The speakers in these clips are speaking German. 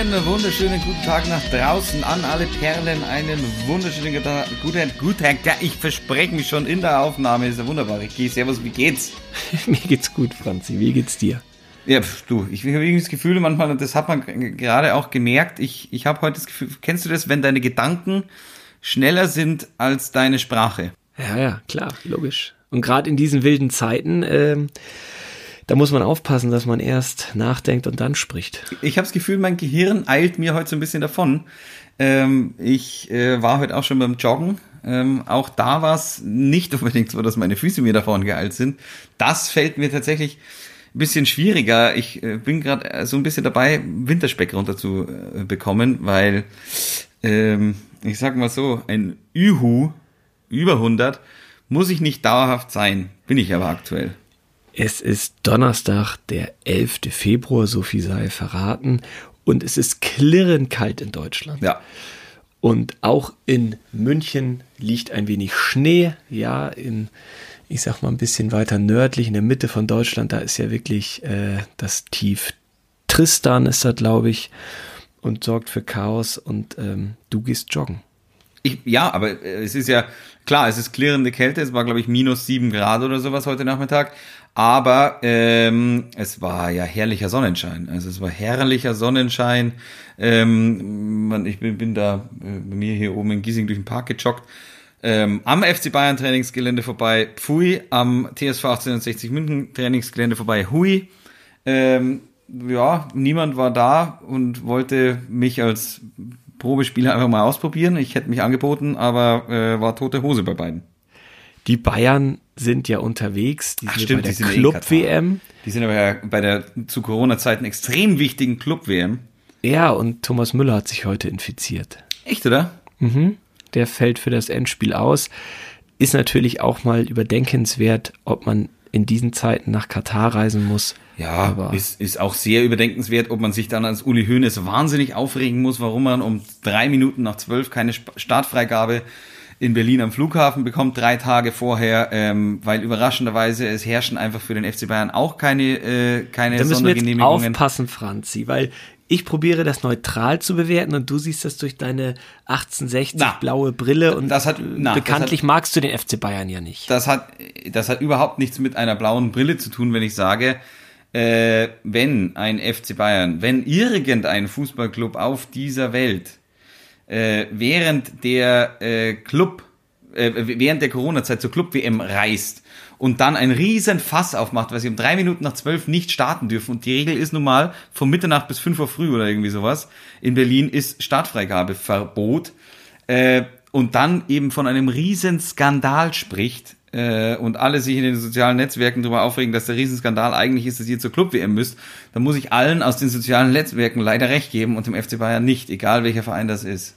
Einen wunderschönen guten Tag nach draußen an alle Perlen. Einen wunderschönen guten, guten Tag. Ich verspreche mich schon in der Aufnahme. Ist ja wunderbar. Ich gehe. Servus, wie geht's? Mir geht's gut, Franzi. Wie geht's dir? Ja, du, ich habe irgendwie das Gefühl, manchmal, das hat man gerade auch gemerkt, ich, ich habe heute das Gefühl, kennst du das, wenn deine Gedanken schneller sind als deine Sprache? Ja, ja, klar, logisch. Und gerade in diesen wilden Zeiten, ähm, da muss man aufpassen, dass man erst nachdenkt und dann spricht. Ich habe das Gefühl, mein Gehirn eilt mir heute so ein bisschen davon. Ähm, ich äh, war heute auch schon beim Joggen. Ähm, auch da war es nicht unbedingt so, dass meine Füße mir davon geeilt sind. Das fällt mir tatsächlich ein bisschen schwieriger. Ich äh, bin gerade äh, so ein bisschen dabei, Winterspeck runter zu äh, bekommen, weil ähm, ich sag mal so, ein Ühu über 100 muss ich nicht dauerhaft sein, bin ich aber aktuell. Es ist Donnerstag, der 11. Februar, so viel sei verraten. Und es ist klirrend kalt in Deutschland. Ja. Und auch in München liegt ein wenig Schnee. Ja, in, ich sag mal, ein bisschen weiter nördlich, in der Mitte von Deutschland, da ist ja wirklich äh, das Tief Tristan ist da, glaube ich, und sorgt für Chaos. Und ähm, du gehst joggen. Ich, ja, aber äh, es ist ja klar, es ist klirrende Kälte. Es war, glaube ich, minus sieben Grad oder sowas heute Nachmittag. Aber ähm, es war ja herrlicher Sonnenschein. Also es war herrlicher Sonnenschein. Ähm, man, ich bin, bin da äh, bei mir hier oben in Giesing durch den Park gejoggt. Ähm, am FC Bayern Trainingsgelände vorbei, Pfui, am TSV 1860 München Trainingsgelände vorbei, Hui. Ähm, ja, niemand war da und wollte mich als Probespieler einfach mal ausprobieren. Ich hätte mich angeboten, aber äh, war tote Hose bei beiden. Die Bayern sind ja unterwegs. Die Ach, sind stimmt, bei der Club-WM. Die sind aber ja bei der zu Corona-Zeiten extrem wichtigen Club-WM. Ja, und Thomas Müller hat sich heute infiziert. Echt, oder? Mhm. Der fällt für das Endspiel aus. Ist natürlich auch mal überdenkenswert, ob man in diesen Zeiten nach Katar reisen muss. Ja, aber ist, ist auch sehr überdenkenswert, ob man sich dann als Uli Hoeneß wahnsinnig aufregen muss, warum man um drei Minuten nach zwölf keine Startfreigabe in Berlin am Flughafen bekommt, drei Tage vorher, ähm, weil überraschenderweise es herrschen einfach für den FC Bayern auch keine, äh, keine da müssen Sondergenehmigungen. Wir jetzt aufpassen, Franzi, weil ich probiere das neutral zu bewerten und du siehst das durch deine 1860 na, blaue Brille und das hat, na, bekanntlich das hat, magst du den FC Bayern ja nicht. Das hat, das hat überhaupt nichts mit einer blauen Brille zu tun, wenn ich sage, äh, wenn ein FC Bayern, wenn irgendein Fußballclub auf dieser Welt äh, während der äh, Club, äh, während der Corona-Zeit zur Club-WM reist und dann ein riesen Fass aufmacht, weil sie um drei Minuten nach zwölf nicht starten dürfen. Und die Regel ist nun mal, von Mitternacht bis fünf Uhr früh oder irgendwie sowas. In Berlin ist Startfreigabeverbot. Äh, und dann eben von einem riesen Skandal spricht, äh, und alle sich in den sozialen Netzwerken darüber aufregen, dass der Riesenskandal eigentlich ist, dass ihr zur Club-WM müsst, dann muss ich allen aus den sozialen Netzwerken leider recht geben und dem FC Bayern nicht, egal welcher Verein das ist.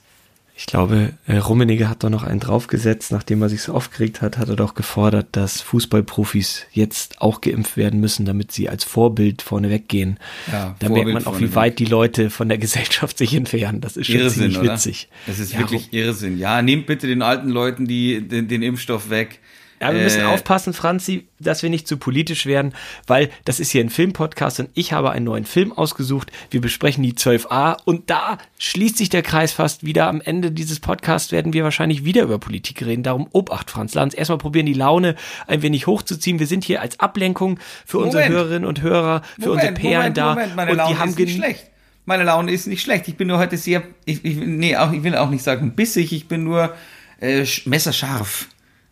Ich glaube, äh, Rummenigge hat da noch einen draufgesetzt, nachdem er sich so aufgeregt hat, hat er doch gefordert, dass Fußballprofis jetzt auch geimpft werden müssen, damit sie als Vorbild vorne weggehen. Ja, da Vorbild merkt man auch, wie weit die Leute von der Gesellschaft sich entfernen. Das ist schon Irrsinn, ziemlich witzig. Oder? Das ist ja, wirklich Irrsinn. Ja, nehmt bitte den alten Leuten die, den, den Impfstoff weg. Ja, wir müssen äh, aufpassen, Franzi, dass wir nicht zu politisch werden, weil das ist hier ein Filmpodcast und ich habe einen neuen Film ausgesucht. Wir besprechen die 12a und da schließt sich der Kreis fast wieder. Am Ende dieses Podcasts werden wir wahrscheinlich wieder über Politik reden. Darum Obacht, Franz. Uns erstmal probieren, die Laune ein wenig hochzuziehen. Wir sind hier als Ablenkung für Moment. unsere Hörerinnen und Hörer, für Moment, unsere Perlen Moment, da. Moment, meine und Laune die haben ist nicht schlecht. Meine Laune ist nicht schlecht. Ich bin nur heute sehr, ich, ich, nee, auch, ich will auch nicht sagen bissig, ich bin nur äh, messerscharf.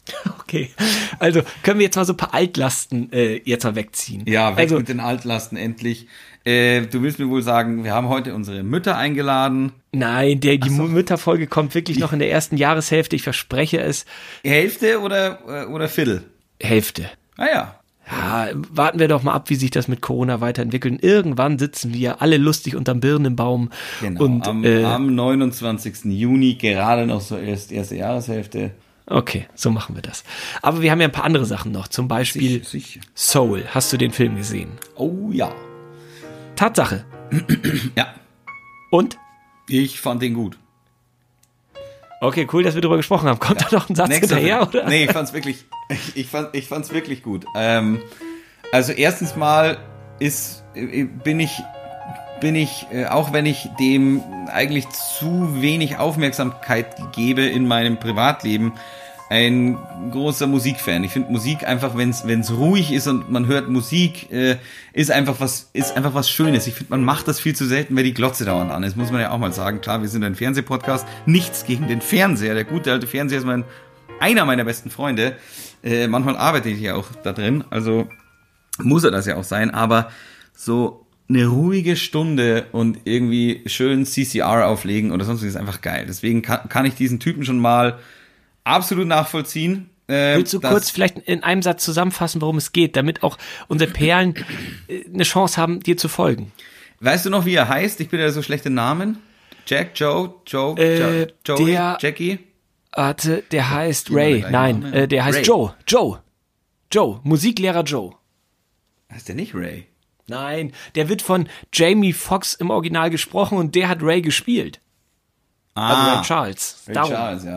Okay, also können wir jetzt mal so ein paar Altlasten äh, jetzt mal wegziehen. Ja, weg also, mit den Altlasten endlich. Äh, du willst mir wohl sagen, wir haben heute unsere Mütter eingeladen. Nein, der, die so. Mütterfolge kommt wirklich noch in der ersten Jahreshälfte, ich verspreche es. Hälfte oder, äh, oder Viertel? Hälfte. Ah ja. Ja, warten wir doch mal ab, wie sich das mit Corona weiterentwickelt. Irgendwann sitzen wir alle lustig unterm Birnenbaum. Genau, und, am, äh, am 29. Juni, gerade noch so erst erste Jahreshälfte. Okay, so machen wir das. Aber wir haben ja ein paar andere Sachen noch. Zum Beispiel sicher, sicher. Soul. Hast du den Film gesehen? Oh ja. Tatsache. ja. Und? Ich fand den gut. Okay, cool, dass wir darüber gesprochen haben. Kommt ja. da noch ein Satz Nächste hinterher, oder? Nee, ich fand's wirklich, ich, ich, fand, ich fand's wirklich gut. Ähm, also erstens mal ist, bin ich bin ich, äh, auch wenn ich dem eigentlich zu wenig Aufmerksamkeit gebe in meinem Privatleben, ein großer Musikfan. Ich finde Musik einfach, wenn es ruhig ist und man hört Musik, äh, ist einfach was ist einfach was Schönes. Ich finde, man macht das viel zu selten, weil die Glotze dauernd an ist. Muss man ja auch mal sagen. Klar, wir sind ein Fernsehpodcast. Nichts gegen den Fernseher. Der gute alte Fernseher ist mein einer meiner besten Freunde. Äh, manchmal arbeite ich ja auch da drin, also muss er das ja auch sein. Aber so eine ruhige Stunde und irgendwie schön CCR auflegen oder sonst ist einfach geil. Deswegen kann, kann ich diesen Typen schon mal absolut nachvollziehen. Äh, Willst du kurz vielleicht in einem Satz zusammenfassen, worum es geht, damit auch unsere Perlen äh, eine Chance haben, dir zu folgen? Weißt du noch, wie er heißt? Ich bin ja so schlechte Namen. Jack, Joe, Joe, äh, Joey, der, Jackie? Warte, der heißt Ray. Nein, äh, der heißt Ray. Joe. Joe. Joe. Musiklehrer Joe. Heißt der nicht Ray? Nein, der wird von Jamie Foxx im Original gesprochen und der hat Ray gespielt. Ah. Also Ray Charles. Ray Darum. Charles, ja.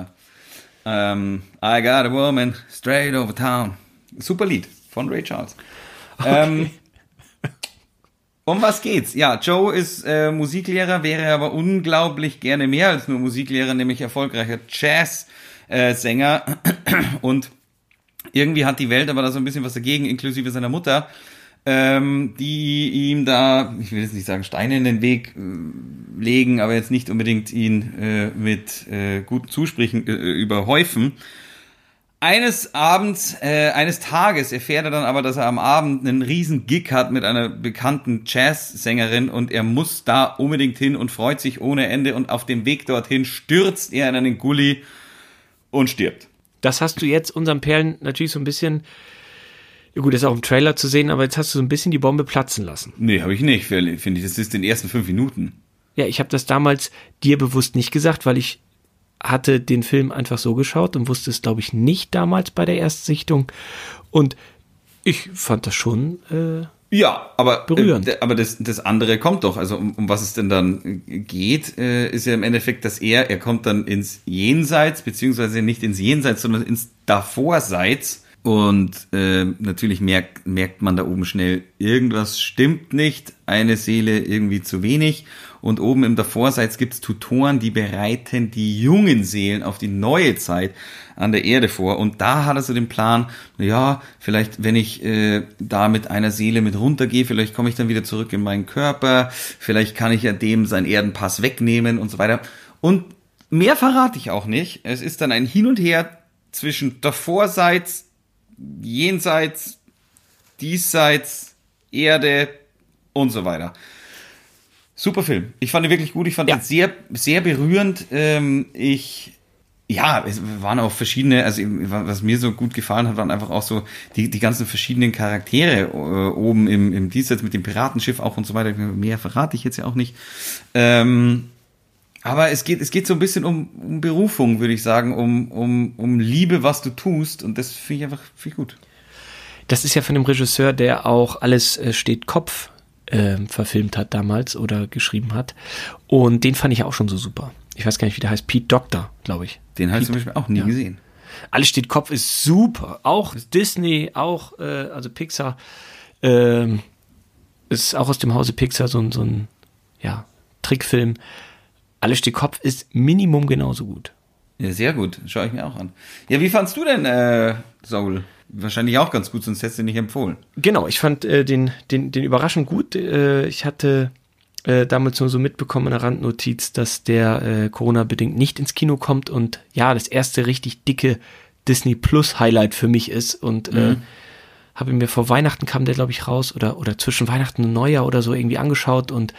Um, ähm, I got a woman straight over town. Super Lied von Ray Charles. Okay. Ähm, um was geht's? Ja, Joe ist äh, Musiklehrer, wäre aber unglaublich gerne mehr als nur Musiklehrer, nämlich erfolgreicher Jazz-Sänger. Äh, Und irgendwie hat die Welt aber da so ein bisschen was dagegen, inklusive seiner Mutter ähm, die ihm da, ich will jetzt nicht sagen Steine in den Weg äh, legen, aber jetzt nicht unbedingt ihn äh, mit äh, guten Zusprechen äh, überhäufen. Eines Abends, äh, eines Tages erfährt er dann aber, dass er am Abend einen riesen Gig hat mit einer bekannten Jazzsängerin und er muss da unbedingt hin und freut sich ohne Ende und auf dem Weg dorthin stürzt er in einen Gully und stirbt. Das hast du jetzt unseren Perlen natürlich so ein bisschen ja gut, das ist auch im Trailer zu sehen, aber jetzt hast du so ein bisschen die Bombe platzen lassen. Nee, habe ich nicht, finde ich. Das ist in den ersten fünf Minuten. Ja, ich habe das damals dir bewusst nicht gesagt, weil ich hatte den Film einfach so geschaut und wusste es, glaube ich, nicht damals bei der Erstsichtung. Und ich fand das schon äh, ja, aber berührend. Äh, aber das, das andere kommt doch. Also um, um was es denn dann geht, äh, ist ja im Endeffekt, dass er er kommt dann ins Jenseits beziehungsweise nicht ins Jenseits, sondern ins Davorseits und äh, natürlich merkt, merkt man da oben schnell, irgendwas stimmt nicht, eine Seele irgendwie zu wenig. Und oben im Davorseits gibt's Tutoren, die bereiten die jungen Seelen auf die neue Zeit an der Erde vor. Und da hat er so den Plan, ja, vielleicht wenn ich äh, da mit einer Seele mit runtergehe, vielleicht komme ich dann wieder zurück in meinen Körper, vielleicht kann ich ja dem seinen Erdenpass wegnehmen und so weiter. Und mehr verrate ich auch nicht. Es ist dann ein Hin und Her zwischen Davorseits, jenseits, diesseits, Erde und so weiter. Super Film. Ich fand ihn wirklich gut. Ich fand ja. ihn sehr, sehr berührend. Ähm, ich, ja, es waren auch verschiedene, also was mir so gut gefallen hat, waren einfach auch so die, die ganzen verschiedenen Charaktere äh, oben im, im Diesseits mit dem Piratenschiff auch und so weiter. Mehr verrate ich jetzt ja auch nicht. Ähm, aber es geht, es geht so ein bisschen um, um Berufung, würde ich sagen, um, um, um Liebe, was du tust. Und das finde ich einfach viel gut. Das ist ja von dem Regisseur, der auch alles äh, steht Kopf äh, verfilmt hat damals oder geschrieben hat. Und den fand ich auch schon so super. Ich weiß gar nicht, wie der heißt. Pete Doctor, glaube ich. Den habe ich zum Beispiel auch nie ja. gesehen. Alles steht Kopf ist super. Auch Disney, auch, äh, also Pixar, ähm, ist auch aus dem Hause Pixar so, so ein, ja, Trickfilm. Alles steht Kopf ist Minimum genauso gut. Ja, sehr gut. Schaue ich mir auch an. Ja, wie fandst du denn äh, Soul? Wahrscheinlich auch ganz gut, sonst hättest du nicht empfohlen. Genau, ich fand äh, den, den, den überraschend gut. Äh, ich hatte äh, damals nur so mitbekommen in der Randnotiz, dass der äh, Corona-bedingt nicht ins Kino kommt und ja, das erste richtig dicke Disney Plus Highlight für mich ist und äh, mhm habe mir vor Weihnachten kam der, glaube ich, raus oder, oder zwischen Weihnachten und Neujahr oder so irgendwie angeschaut und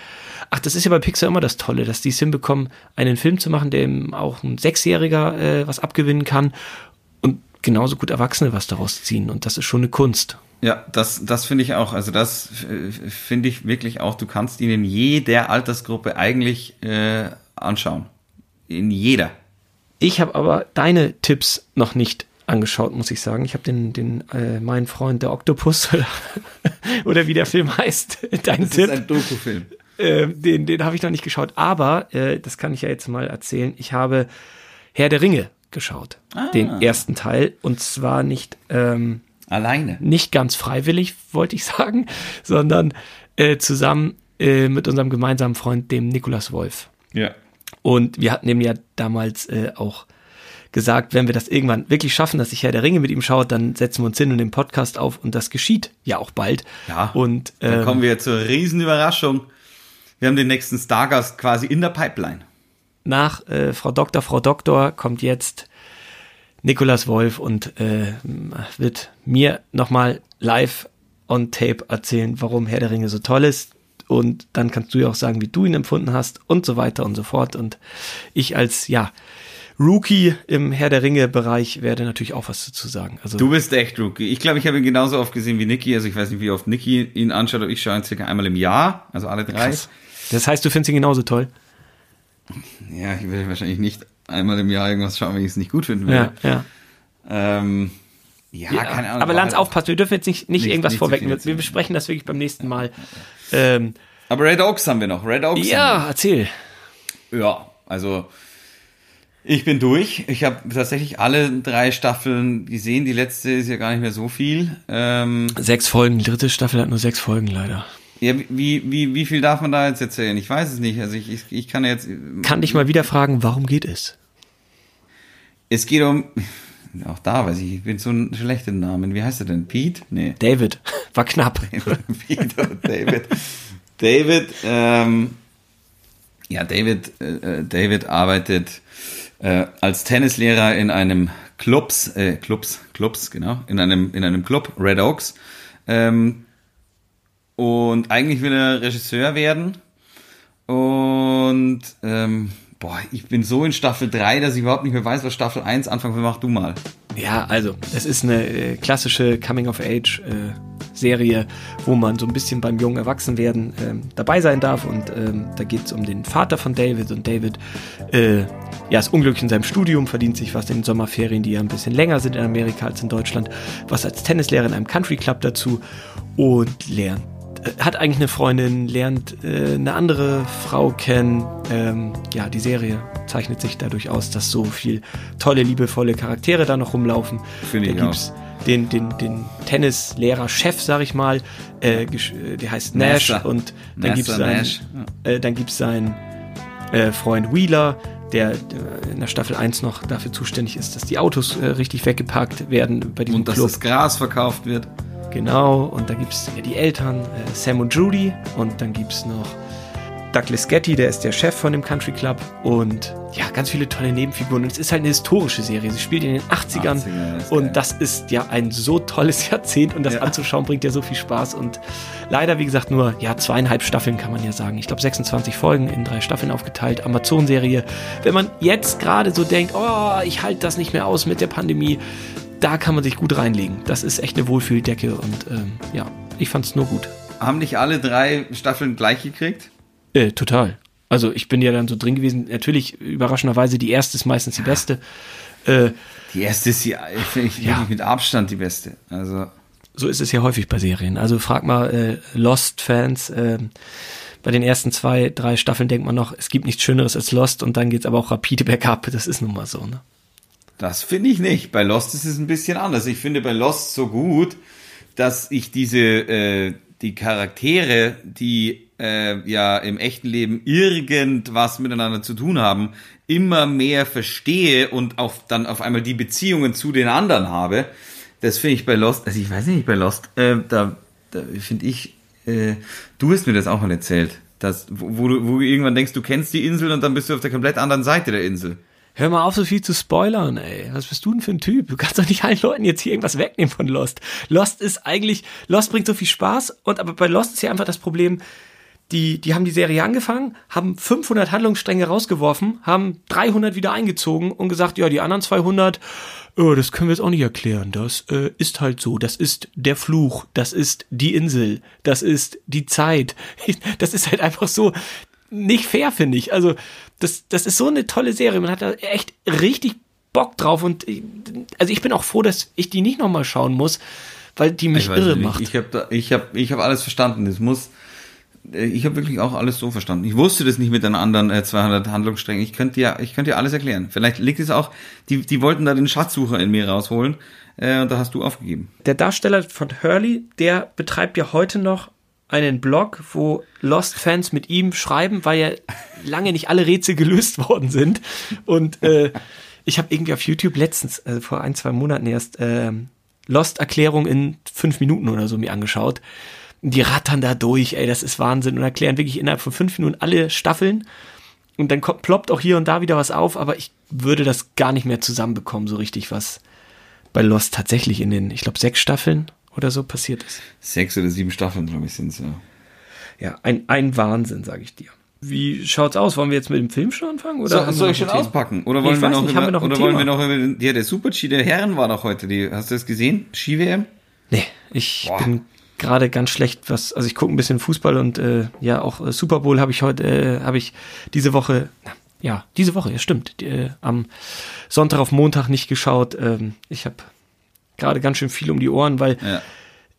ach, das ist ja bei Pixar immer das Tolle, dass die es hinbekommen, einen Film zu machen, dem auch ein Sechsjähriger äh, was abgewinnen kann und genauso gut Erwachsene was daraus ziehen und das ist schon eine Kunst. Ja, das, das finde ich auch. Also das finde ich wirklich auch. Du kannst ihn in jeder Altersgruppe eigentlich äh, anschauen. In jeder. Ich habe aber deine Tipps noch nicht angeschaut, muss ich sagen. Ich habe den, den äh, mein Freund der Oktopus oder, oder wie der Film heißt, dein das Tipp. ist ein Doku-Film. Äh, den den habe ich noch nicht geschaut, aber äh, das kann ich ja jetzt mal erzählen. Ich habe Herr der Ringe geschaut, ah. den ersten Teil und zwar nicht ähm, alleine, nicht ganz freiwillig, wollte ich sagen, sondern äh, zusammen äh, mit unserem gemeinsamen Freund, dem Nikolas Wolf. Ja. Und wir hatten ihm ja damals äh, auch gesagt, wenn wir das irgendwann wirklich schaffen, dass ich Herr der Ringe mit ihm schaut, dann setzen wir uns hin und den Podcast auf und das geschieht ja auch bald. Ja. Und Dann ähm, kommen wir zur Riesenüberraschung. Wir haben den nächsten Stargast quasi in der Pipeline. nach äh, Frau Doktor, Frau Doktor kommt jetzt Nikolas Wolf und äh, wird mir nochmal live on tape erzählen, warum Herr der Ringe so toll ist. Und dann kannst du ja auch sagen, wie du ihn empfunden hast und so weiter und so fort. Und ich als, ja, Rookie im Herr der Ringe Bereich werde natürlich auch was dazu sagen. Also Du bist echt Rookie. Ich glaube, ich habe ihn genauso oft gesehen wie Niki. Also ich weiß nicht, wie oft Niki ihn anschaut, aber ich schaue ihn circa einmal im Jahr, also alle drei. krass. Das heißt, du findest ihn genauso toll. Ja, ich will wahrscheinlich nicht einmal im Jahr irgendwas schauen, wenn ich es nicht gut finden Ja, will. ja. Ähm, ja, Ja, keine Ahnung. aber Lanz, halt- aufpassen, wir dürfen jetzt nicht, nicht, Nicht- irgendwas nicht zu vorweg. viel Wir, wir besprechen das wirklich beim nächsten Mal. Ähm, Aber Red Oaks haben wir noch. Red Oaks. ja, erzähl. Ja, also ich bin durch. Ich habe tatsächlich alle drei Staffeln gesehen. Die letzte ist ja gar nicht mehr so viel. Ähm, Sechs Folgen, die dritte Staffel hat nur sechs Folgen leider. ja, wie, wie, wie viel darf man da jetzt erzählen? Ich weiß es nicht. Also ich, ich, ich kann jetzt. Kann dich mal wieder fragen, warum geht es? Es geht um. Auch da weiß ich, ich bin so ein schlechter Namen. Wie heißt er denn? Pete? Nee. David, war knapp. Pete David. David, ähm, ja, David, äh, David arbeitet äh, als Tennislehrer in einem Clubs, äh, Clubs, Clubs, genau, in einem, in einem Club, Red Oaks. Ähm, und eigentlich will er Regisseur werden. Und ähm, boah, ich bin so in Staffel 3, dass ich überhaupt nicht mehr weiß, was Staffel 1 anfangen will. Mach du mal. Ja, also, es ist eine äh, klassische Coming-of-Age-Serie, wo man so ein bisschen beim jungen Erwachsenwerden ähm, dabei sein darf. Und ähm, da geht es um den Vater von David. Und David äh, ja, ist unglücklich in seinem Studium, verdient sich was in den Sommerferien, die ja ein bisschen länger sind in Amerika als in Deutschland, was als Tennislehrer in einem Country Club dazu und lernt äh, hat eigentlich eine Freundin, lernt äh, eine andere Frau kennen. Ähm, ja, die Serie zeichnet sich dadurch aus, dass so viel tolle, liebevolle Charaktere da noch rumlaufen. Finde da ich gibt's den, den, den Tennislehrer-Chef, sag ich mal, äh, äh, der heißt Nash Nasser. und dann gibt's Nasser seinen, äh, dann gibt's seinen äh, Freund Wheeler, der äh, in der Staffel 1 noch dafür zuständig ist, dass die Autos äh, richtig weggeparkt werden bei diesem Und dass Club. das Gras verkauft wird. Genau, und da gibt's ja die Eltern, äh, Sam und Judy, und dann gibt's noch Douglas Getty, der ist der Chef von dem Country Club, und ja, ganz viele tolle Nebenfiguren. Und es ist halt eine historische Serie. Sie spielt in den 80ern, 80er, ist geil. und das ist ja ein so tolles Jahrzehnt und das Ja. anzuschauen bringt ja so viel Spaß. Und leider, wie gesagt, nur ja zweieinhalb Staffeln kann man ja sagen. Ich glaube 26 Folgen in drei Staffeln aufgeteilt. Amazon-Serie. Wenn man jetzt gerade so denkt, oh, ich halte das nicht mehr aus mit der Pandemie, da kann man sich gut reinlegen. Das ist echt eine Wohlfühldecke und ähm, ja, ich fand's nur gut. Haben nicht alle drei Staffeln gleich gekriegt? Äh, total. Also ich bin ja dann so drin gewesen. Natürlich überraschenderweise die erste ist meistens die beste. Äh, Die erste ist ja, finde ich, Ja. mit Abstand die beste. Also, so ist es ja häufig bei Serien. Also frag mal äh, Lost-Fans. Äh, bei den ersten zwei, drei Staffeln denkt man noch, es gibt nichts Schöneres als Lost und dann geht's aber auch rapide bergab. Das ist nun mal so. Ne? das finde ich nicht. Bei Lost ist es ein bisschen anders. Ich finde bei Lost so gut, dass ich diese, äh, die Charaktere, die äh, ja im echten Leben irgendwas miteinander zu tun haben, immer mehr verstehe und auch dann auf einmal die Beziehungen zu den anderen habe. Das finde ich bei Lost, also ich weiß nicht, bei Lost, äh, da, da finde ich, äh, du hast mir das auch mal erzählt, dass, wo, wo, du, wo du irgendwann denkst, du kennst die Insel und dann bist du auf der komplett anderen Seite der Insel. Hör mal auf, so viel zu spoilern, ey. Was bist du denn für ein Typ? Du kannst doch nicht allen Leuten jetzt hier irgendwas wegnehmen von Lost. Lost ist eigentlich, Lost bringt so viel Spaß und aber bei Lost ist ja einfach das Problem, die, die haben die Serie angefangen, haben 500 Handlungsstränge rausgeworfen, haben 300 wieder eingezogen und gesagt, ja, die anderen 200, oh, das können wir jetzt auch nicht erklären. Das äh, ist halt so. Das ist der Fluch. Das ist die Insel. Das ist die Zeit. Das ist halt einfach so nicht fair, finde ich. Also, das, das ist so eine tolle Serie. Man hat da echt richtig Bock drauf und ich- also ich bin auch froh, dass ich die nicht nochmal schauen muss, weil die mich irre nicht. macht. Ich habe ich habe, ich habe alles verstanden. Es muss, äh, ich habe wirklich auch alles so verstanden. Ich wusste das nicht mit den anderen äh, 200 Handlungssträngen. Ich könnte ja, ich könnte dir alles erklären. Vielleicht liegt es auch, die, die wollten da den Schatzsucher in mir rausholen äh, und da hast du aufgegeben. der Darsteller von Hurley, der betreibt ja heute noch einen Blog, wo Lost-Fans mit ihm schreiben, weil ja lange nicht alle Rätsel gelöst worden sind. Und äh, ich habe irgendwie auf YouTube letztens, äh, vor ein, zwei Monaten erst, äh, Lost-Erklärung in fünf Minuten oder so mir angeschaut. Die rattern da durch, ey, das ist Wahnsinn und erklären wirklich innerhalb von fünf Minuten alle Staffeln. Und dann kommt, ploppt auch hier und da wieder was auf, aber ich würde das gar nicht mehr zusammenbekommen, so richtig, was bei Lost tatsächlich in den, ich glaube, sechs Staffeln oder so passiert ist. Sechs oder sieben Staffeln, glaube ich, sind es, ja. Ja, ein, ein Wahnsinn, sage ich dir. Wie schaut's aus? Wollen wir jetzt mit dem Film schon anfangen? Oder So, soll ich schon auspacken? Oder Nee, wollen ich wir noch, nicht, über, wir noch oder wollen wir noch über, ja, der Super-G der Herren war doch heute, die, hast du das gesehen? Ski-WM? Nee, ich Boah. bin gerade ganz schlecht, was, also ich gucke ein bisschen Fußball und äh, ja, auch äh, Super Bowl habe ich heute, äh, habe ich diese Woche, na, ja, diese Woche, ja stimmt, äh, am Sonntag auf Montag nicht geschaut. Ähm, ich habe gerade ganz schön viel um die Ohren, weil Ja.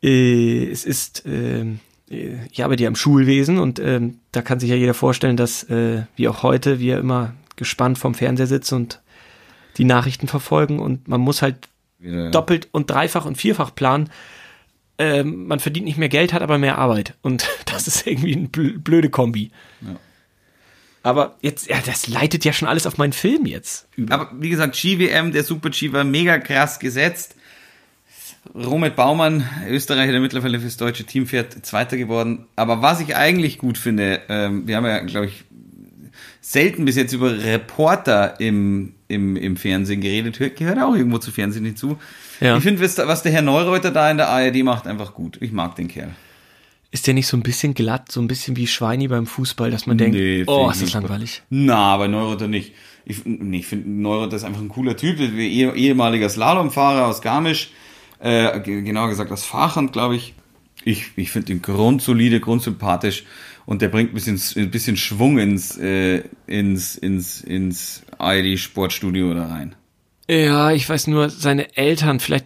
äh, es ist, ähm, äh, ich arbeite ja im Schulwesen und ähm, da kann sich ja jeder vorstellen, dass äh, wie auch heute wir immer gespannt vorm Fernseher sitzen und die Nachrichten verfolgen und man muss halt Wieder, doppelt und dreifach und vierfach planen. Ähm, man verdient nicht mehr Geld, hat aber mehr Arbeit. Und das ist irgendwie eine bl- blöde Kombi. Ja. Aber jetzt, ja, das leitet ja schon alles auf meinen Film jetzt über. Aber wie gesagt, Ski-WM, der Super-G war mega krass gesetzt. Romet Baumann, Österreicher, der mittlerweile fürs deutsche Team fährt, Zweiter geworden. Aber was ich eigentlich gut finde, ähm, wir haben ja, glaube ich, selten bis jetzt über Reporter im, im, im Fernsehen geredet. Hör- Gehört auch irgendwo zu Fernsehen hinzu. Ja. Ich finde, was, der Herr Neureuter da in der ARD macht, einfach gut. Ich mag den Kerl. Ist der nicht so ein bisschen glatt, so ein bisschen wie Schweini beim Fußball, dass man denkt, Nee, oh, ist das langweilig. Na, bei Neurotter nicht. Ich, nee, ich finde, Neurotter ist einfach ein cooler Typ. Eh- ehemaliger Slalomfahrer aus Garmisch. Äh, ge- genauer gesagt aus Fahrhand, glaube ich. Ich, ich finde ihn grundsolide, grundsympathisch. Und der bringt ein bisschen, ein bisschen Schwung ins, äh, ins, ins, ins ARD-Sportstudio da rein. Ja, ich weiß nur, seine Eltern, vielleicht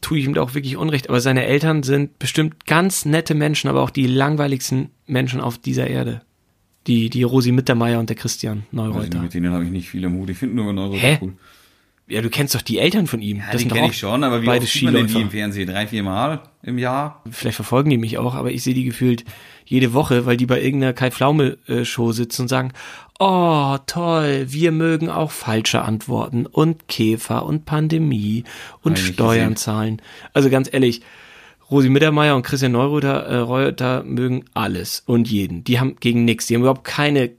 tue ich ihm da auch wirklich Unrecht, aber seine Eltern sind bestimmt ganz nette Menschen, aber auch die langweiligsten Menschen auf dieser Erde. Die, die Rosi Mittermeier und der Christian Neureuter. mit denen habe ich nicht viel am Hut. Ich finde nur Neurotter Hä? cool. Ja, du kennst doch die Eltern von ihm. Ja, das doch kenne ich schon, aber wie beide oft sieht man denn die im Fernsehen? Drei, vier Mal im Jahr? Vielleicht verfolgen die mich auch, aber ich sehe die gefühlt jede Woche, weil die bei irgendeiner Kai Pflaume äh, Show sitzen und sagen, oh toll, wir mögen auch falsche Antworten und Käfer und Pandemie und Steuern gesehen. zahlen. Also ganz ehrlich, Rosi Mittermeier und Christian Neureuter, äh, Reuter mögen alles und jeden. Die haben gegen nichts, die haben überhaupt keine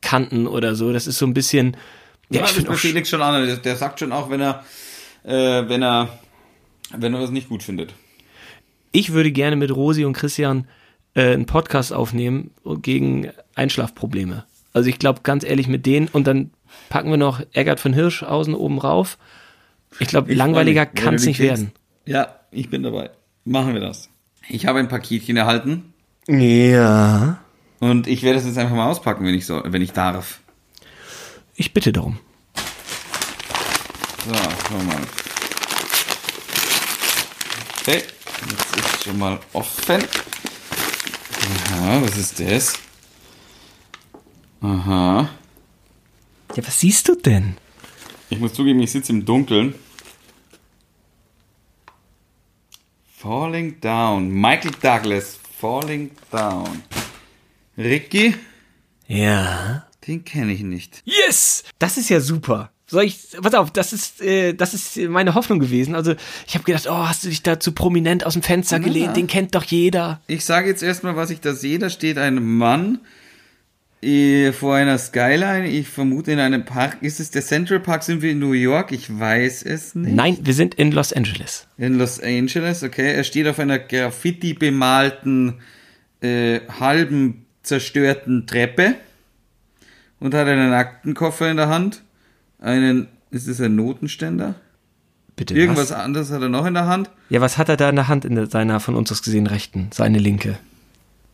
Kanten oder so. Das ist so ein bisschen, ja, ich das auch Felix schon an. Der, der sagt schon auch, wenn er, äh, wenn er, wenn er was nicht gut findet. ich würde gerne mit Rosi und Christian äh, einen Podcast aufnehmen gegen Einschlafprobleme. Also ich glaube ganz ehrlich mit denen und dann packen wir noch Eggert von Hirschhausen oben rauf. Ich glaube, langweiliger kann es nicht den werden. Ja, ich bin dabei. Machen wir das. Ich habe ein Paketchen erhalten Ja. und ich werde es jetzt einfach mal auspacken, wenn ich so, wenn ich darf. Ich bitte darum. So, schauen wir mal. Okay, jetzt ist schon mal offen. Aha, was ist das? Aha. Ja, was siehst du denn? Ich muss zugeben, ich sitze im Dunkeln. Falling Down. Michael Douglas. Falling Down. Ricky? Ja. Den kenne ich nicht. Yes! Das ist ja super. Soll ich, pass auf, das ist, äh, das ist meine Hoffnung gewesen. Also, ich habe gedacht, oh, hast du dich da zu prominent aus dem Fenster Ja. gelehnt? Den kennt doch jeder. Ich sage jetzt erstmal, was ich da sehe. Da steht ein Mann äh, vor einer Skyline. Ich vermute in einem Park. Ist es der Central Park? Sind wir in New York? Ich weiß es nicht. Nein, wir sind in Los Angeles. In Los Angeles, okay. Er steht auf einer Graffiti bemalten, äh, halben zerstörten Treppe und hat einen Aktenkoffer in der Hand. Einen, ist es ein Notenständer? Bitte. Irgendwas was? anderes hat er noch in der Hand. Ja, was hat er da in der Hand in seiner von uns aus gesehen rechten? Seine linke.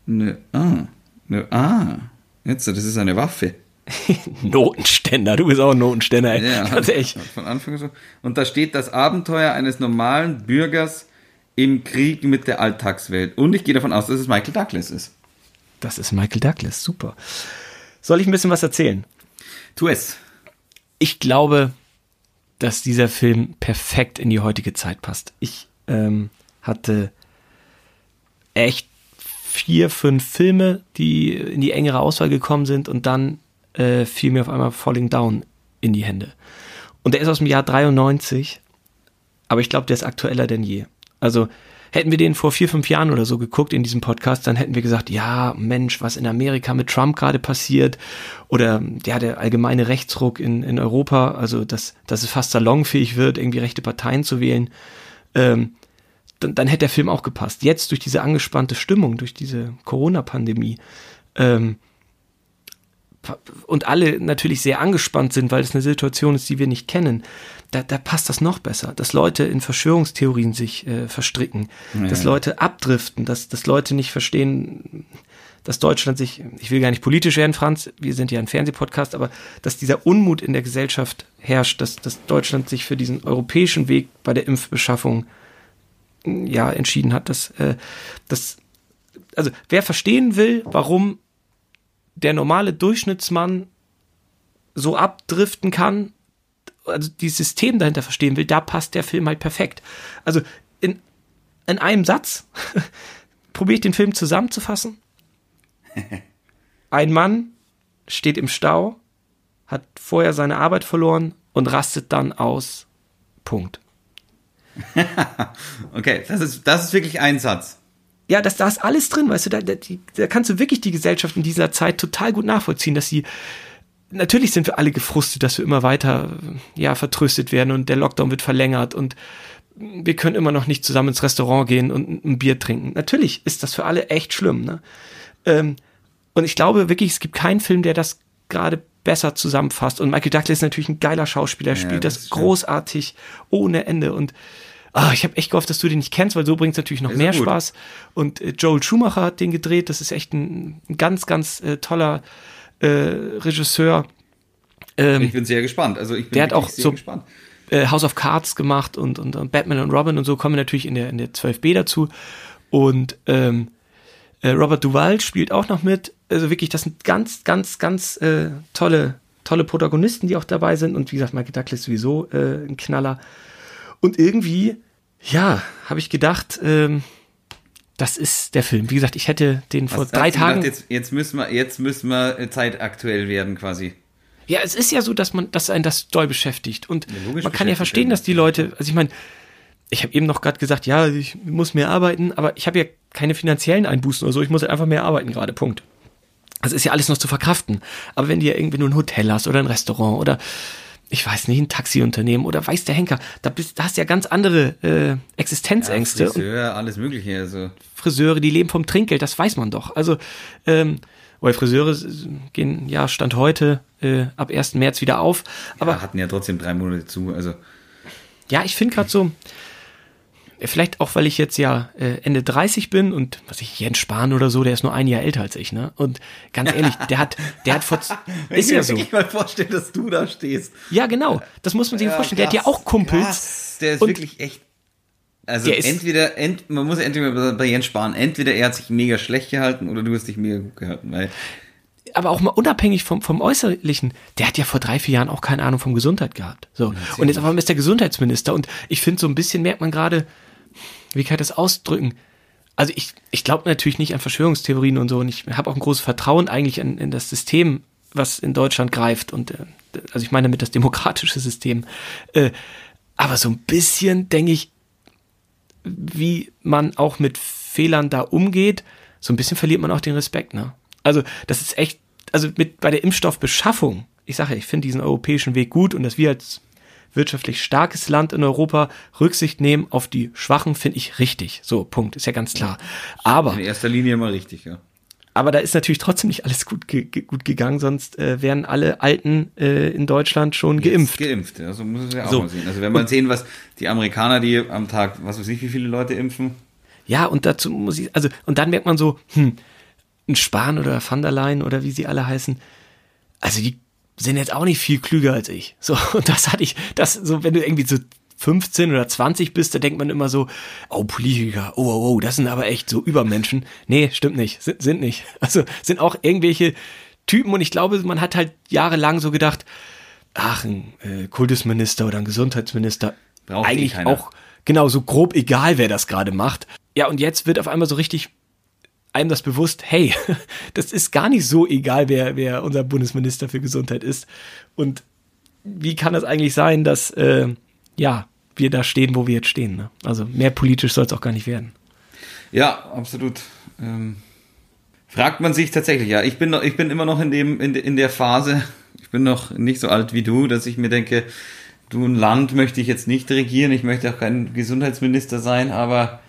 Ne, ah, ne, ah. Jetzt, das ist eine Waffe. Notenständer, du bist auch ein Notenständer, ey. Ja, Ganz ehrlich. hat von Anfang so. Und da steht das Abenteuer eines normalen Bürgers im Krieg mit der Alltagswelt. Und ich gehe davon aus, dass es Michael Douglas ist. Das ist Michael Douglas, super. Soll ich ein bisschen was erzählen? Tu es. Ich glaube, dass dieser Film perfekt in die heutige Zeit passt. Ich ähm, hatte echt vier, fünf Filme, die in die engere Auswahl gekommen sind und dann äh, fiel mir auf einmal Falling Down in die Hände. Und der ist aus dem Jahr 93, aber ich glaube, der ist aktueller denn je. Also hätten wir den vor vier, fünf Jahren oder so geguckt in diesem Podcast, dann hätten wir gesagt, ja, Mensch, was in Amerika mit Trump gerade passiert oder ja, der allgemeine Rechtsruck in, in Europa, also dass, dass es fast salonfähig wird, irgendwie rechte Parteien zu wählen. Ähm, dann, dann hätte der Film auch gepasst. Jetzt durch diese angespannte Stimmung, durch diese Corona-Pandemie, ähm, und alle natürlich sehr angespannt sind, weil es eine Situation ist, die wir nicht kennen, da, da passt das noch besser, dass Leute in Verschwörungstheorien sich äh, verstricken, ja. dass Leute abdriften, dass, dass Leute nicht verstehen, dass Deutschland sich, ich will gar nicht politisch werden, Franz, wir sind ja ein Fernsehpodcast, aber dass dieser Unmut in der Gesellschaft herrscht, dass, dass Deutschland sich für diesen europäischen Weg bei der Impfbeschaffung ja entschieden hat, dass, äh, dass also wer verstehen will, warum der normale Durchschnittsmann so abdriften kann, also dieses System dahinter verstehen will, da passt der Film halt perfekt. Also in, in einem Satz probiere ich den Film zusammenzufassen. Ein Mann steht im Stau, hat vorher seine Arbeit verloren und rastet dann aus. Punkt. okay, das ist, das ist wirklich ein Satz. Ja, das, da ist alles drin, weißt du, da, da, da kannst du wirklich die Gesellschaft in dieser Zeit total gut nachvollziehen, dass sie, natürlich sind wir alle gefrustet, dass wir immer weiter, ja, vertröstet werden und der Lockdown wird verlängert und wir können immer noch nicht zusammen ins Restaurant gehen und ein Bier trinken. Natürlich ist das für alle echt schlimm, ne? Ähm, und ich glaube wirklich, es gibt keinen Film, der das gerade besser zusammenfasst. Und Michael Douglas ist natürlich ein geiler Schauspieler, er ja, spielt das, das großartig ohne Ende und Ah, ich habe echt gehofft, dass du den nicht kennst, weil so bringt es natürlich noch mehr gut. Spaß. Und äh, Joel Schumacher hat den gedreht. Das ist echt ein, ein ganz, ganz äh, toller äh, Regisseur. Ähm, ich bin sehr gespannt. Also ich bin der hat auch so gespannt. Äh, House of Cards gemacht und, und, und Batman und Robin und so kommen natürlich in der, in der 12b dazu. Und ähm, äh, Robert Duval spielt auch noch mit. Also wirklich, das sind ganz, ganz, ganz äh, tolle, tolle Protagonisten, die auch dabei sind. Und wie gesagt, Michael Douglas sowieso äh, ein Knaller. Und irgendwie, ja, habe ich gedacht, ähm, das ist der Film. Wie gesagt, ich hätte den vor Was drei Tagen. Gedacht, jetzt, jetzt, müssen wir, jetzt müssen wir äh, zeitaktuell werden, quasi. Ja, es ist ja so, dass man, dass einen das doll beschäftigt. Und ja, man kann ja verstehen, dass die Leute, also ich meine, ich habe eben noch gerade gesagt, ja, ich muss mehr arbeiten, aber ich habe ja keine finanziellen Einbußen oder so, ich muss halt einfach mehr arbeiten gerade, Punkt. Das ist ja alles noch zu verkraften. Aber wenn du ja irgendwie nur ein Hotel hast oder ein Restaurant oder ich weiß nicht, ein Taxiunternehmen oder weiß der Henker, da, bist, da hast du ja ganz andere äh, Existenzängste. Ja, Friseur, alles Mögliche. Also. Friseure, die leben vom Trinkgeld, das weiß man doch. Also, ähm, weil Friseure gehen ja Stand heute äh, ab 1. März wieder auf. Aber ja, hatten ja trotzdem drei Monate zu. Also ja, ich finde gerade so, vielleicht auch, weil ich jetzt ja äh, Ende 30 bin und was ich Jens Spahn oder so, der ist nur ein Jahr älter als ich, ne? Und ganz ehrlich, der hat, der hat vor, ist ja so. Ich mal vorstellen, dass du da stehst. Ja, genau. Das muss man sich ja, vorstellen. Krass, der hat ja auch Kumpels. Krass. Der ist wirklich echt. Also entweder, ent, man muss entweder bei Jens Spahn, entweder er hat sich mega schlecht gehalten oder du hast dich mega gut gehalten, weil aber auch mal unabhängig vom, vom Äußerlichen, der hat ja vor drei, vier Jahren auch keine Ahnung vom Gesundheit gehabt. So. Und jetzt auf einmal ist der Gesundheitsminister und ich finde, so ein bisschen merkt man gerade, wie kann ich das ausdrücken? Also ich, ich glaube natürlich nicht an Verschwörungstheorien und so und ich habe auch ein großes Vertrauen eigentlich in, in das System, was in Deutschland greift und äh, also ich meine damit das demokratische System. Äh, aber so ein bisschen denke ich, wie man auch mit Fehlern da umgeht, so ein bisschen verliert man auch den Respekt, ne? Also, das ist echt, also mit bei der Impfstoffbeschaffung, ich sage, ich finde diesen europäischen Weg gut und dass wir als wirtschaftlich starkes Land in Europa Rücksicht nehmen auf die Schwachen, finde ich richtig. So, Punkt, ist ja ganz klar. Aber. In erster Linie immer richtig, ja. Aber da ist natürlich trotzdem nicht alles gut, ge gut gegangen, sonst äh, wären alle Alten äh, in Deutschland schon Jetzt geimpft. Geimpft, ja, so muss es ja auch so. mal sehen. Also wenn man sehen, was die Amerikaner, die am Tag, was weiß ich, wie viele Leute impfen. Ja, und dazu muss ich, also, und dann merkt man so, hm, ein Spahn oder Van der Leyen oder wie sie alle heißen, also die sind jetzt auch nicht viel klüger als ich. So, und das hatte ich, das, so, wenn du irgendwie so 15 oder 20 bist, da denkt man immer so, oh, Politiker, oh, oh, oh, das sind aber echt so Übermenschen. Nee, stimmt nicht, sind, sind nicht. Also sind auch irgendwelche Typen und ich glaube, man hat halt jahrelang so gedacht, ach, ein äh, Kultusminister oder ein Gesundheitsminister, Braucht eh eigentlich auch genau so grob egal, wer das gerade macht. Ja, und jetzt wird auf einmal so richtig einem das bewusst, hey, das ist gar nicht so egal, wer, wer unser Bundesminister für Gesundheit ist. Und wie kann das eigentlich sein, dass äh, ja, wir da stehen, wo wir jetzt stehen? Ne? Also mehr politisch soll es auch gar nicht werden. Ja, absolut. Ähm, fragt man sich tatsächlich, ja. Ich bin, noch, ich bin immer noch in, dem, in, in der Phase, ich bin noch nicht so alt wie du, dass ich mir denke, du, ein Land möchte ich jetzt nicht regieren, ich möchte auch kein Gesundheitsminister sein, aber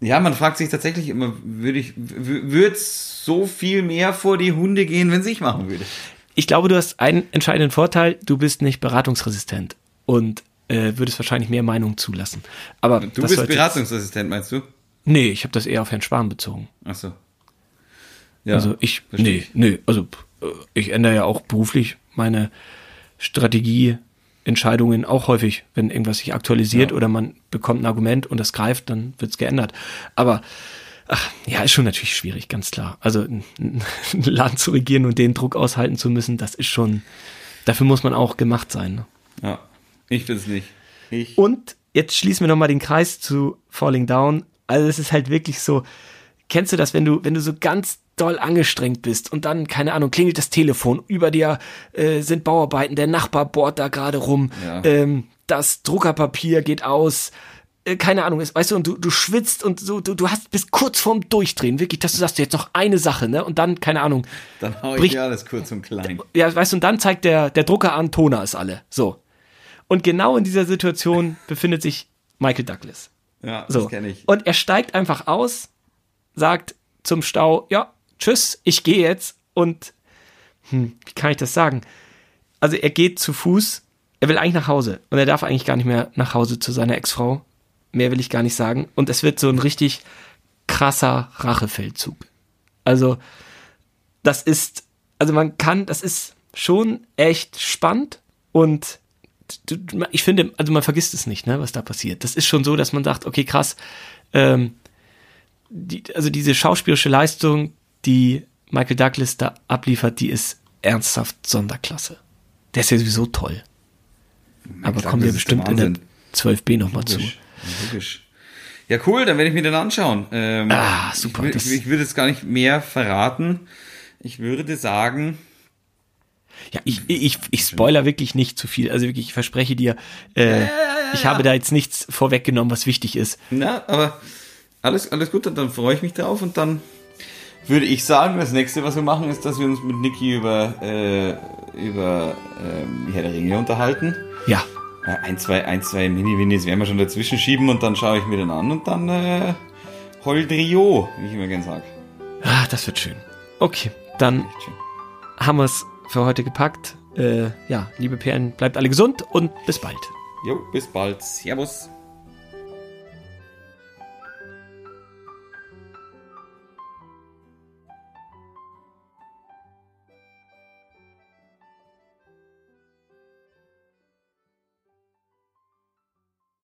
ja, man fragt sich tatsächlich immer, würde ich, würde es so viel mehr vor die Hunde gehen, wenn ich machen würde? Ich glaube, du hast einen entscheidenden Vorteil, du bist nicht beratungsresistent und äh, würdest wahrscheinlich mehr Meinung zulassen. Aber du bist beratungsresistent, meinst du? Nee, ich habe das eher auf Herrn Spahn bezogen. Ach so. Ja, also ich, nee, nee, also äh, ich ändere ja auch beruflich meine Strategie, Entscheidungen auch häufig, wenn irgendwas sich aktualisiert ja. oder man bekommt ein Argument und das greift, dann wird's geändert. Aber ach, ja, ist schon natürlich schwierig, ganz klar. Also ein Land zu regieren und den Druck aushalten zu müssen, das ist schon, dafür muss man auch gemacht sein. Ne? Ja, ich will es nicht. Ich. Und jetzt schließen wir nochmal den Kreis zu Falling Down. Also es ist halt wirklich so, kennst du das, wenn du, wenn du so ganz doll angestrengt bist und dann, keine Ahnung, klingelt das Telefon, über dir äh, sind Bauarbeiten, der Nachbar bohrt da gerade rum, ja. ähm, das Druckerpapier geht aus, äh, keine Ahnung, ist, weißt du, und du, du schwitzt und so, du, du hast bis kurz vorm Durchdrehen, wirklich, dass du sagst, jetzt noch eine Sache, ne? Und dann, keine Ahnung. Dann hau ich bricht, dir alles kurz und klein. Ja, weißt du, und dann zeigt der, der Drucker an, Toner ist alle. So. Und genau in dieser Situation befindet sich Michael Douglas. Ja, so. das kenne ich. Und er steigt einfach aus, sagt zum Stau, ja, tschüss, ich gehe jetzt und hm, wie kann ich das sagen? Also er geht zu Fuß, er will eigentlich nach Hause und er darf eigentlich gar nicht mehr nach Hause zu seiner Ex-Frau. Mehr will ich gar nicht sagen. Und es wird so ein richtig krasser Rachefeldzug. Also das ist, also man kann, das ist schon echt spannend und ich finde, also man vergisst es nicht, ne, was da passiert. Das ist schon so, dass man sagt, okay, krass, ähm, die, also diese schauspielerische Leistung, die Michael Douglas da abliefert, die ist ernsthaft Sonderklasse. Der ist ja sowieso toll. Michael Aber kommen wir bestimmt in der 12b nochmal zu. Logisch. Ja, cool, dann werde ich mir den anschauen. Ähm, ah, super. Ich, ich, ich würde jetzt gar nicht mehr verraten. Ich würde sagen. Ja, ich, ich, ich spoiler wirklich nicht zu viel. Also wirklich, ich verspreche dir, äh, ja, ja, ja, ich habe da jetzt nichts vorweggenommen, was wichtig ist. Na, aber alles, alles gut, dann freue ich mich drauf und dann würde ich sagen, das nächste, was wir machen, ist, dass wir uns mit Niki über, äh, über ähm, Herr der Ringe unterhalten. Ja. Ein, zwei, ein, zwei Mini-Winis werden wir schon dazwischen schieben und dann schaue ich mir den an und dann äh, heult Rio, wie ich immer gern sage. Ah, das wird schön. Okay, dann haben wir es für heute gepackt. Äh, ja, liebe Perlen, bleibt alle gesund und bis bald. Jo, bis bald. Servus.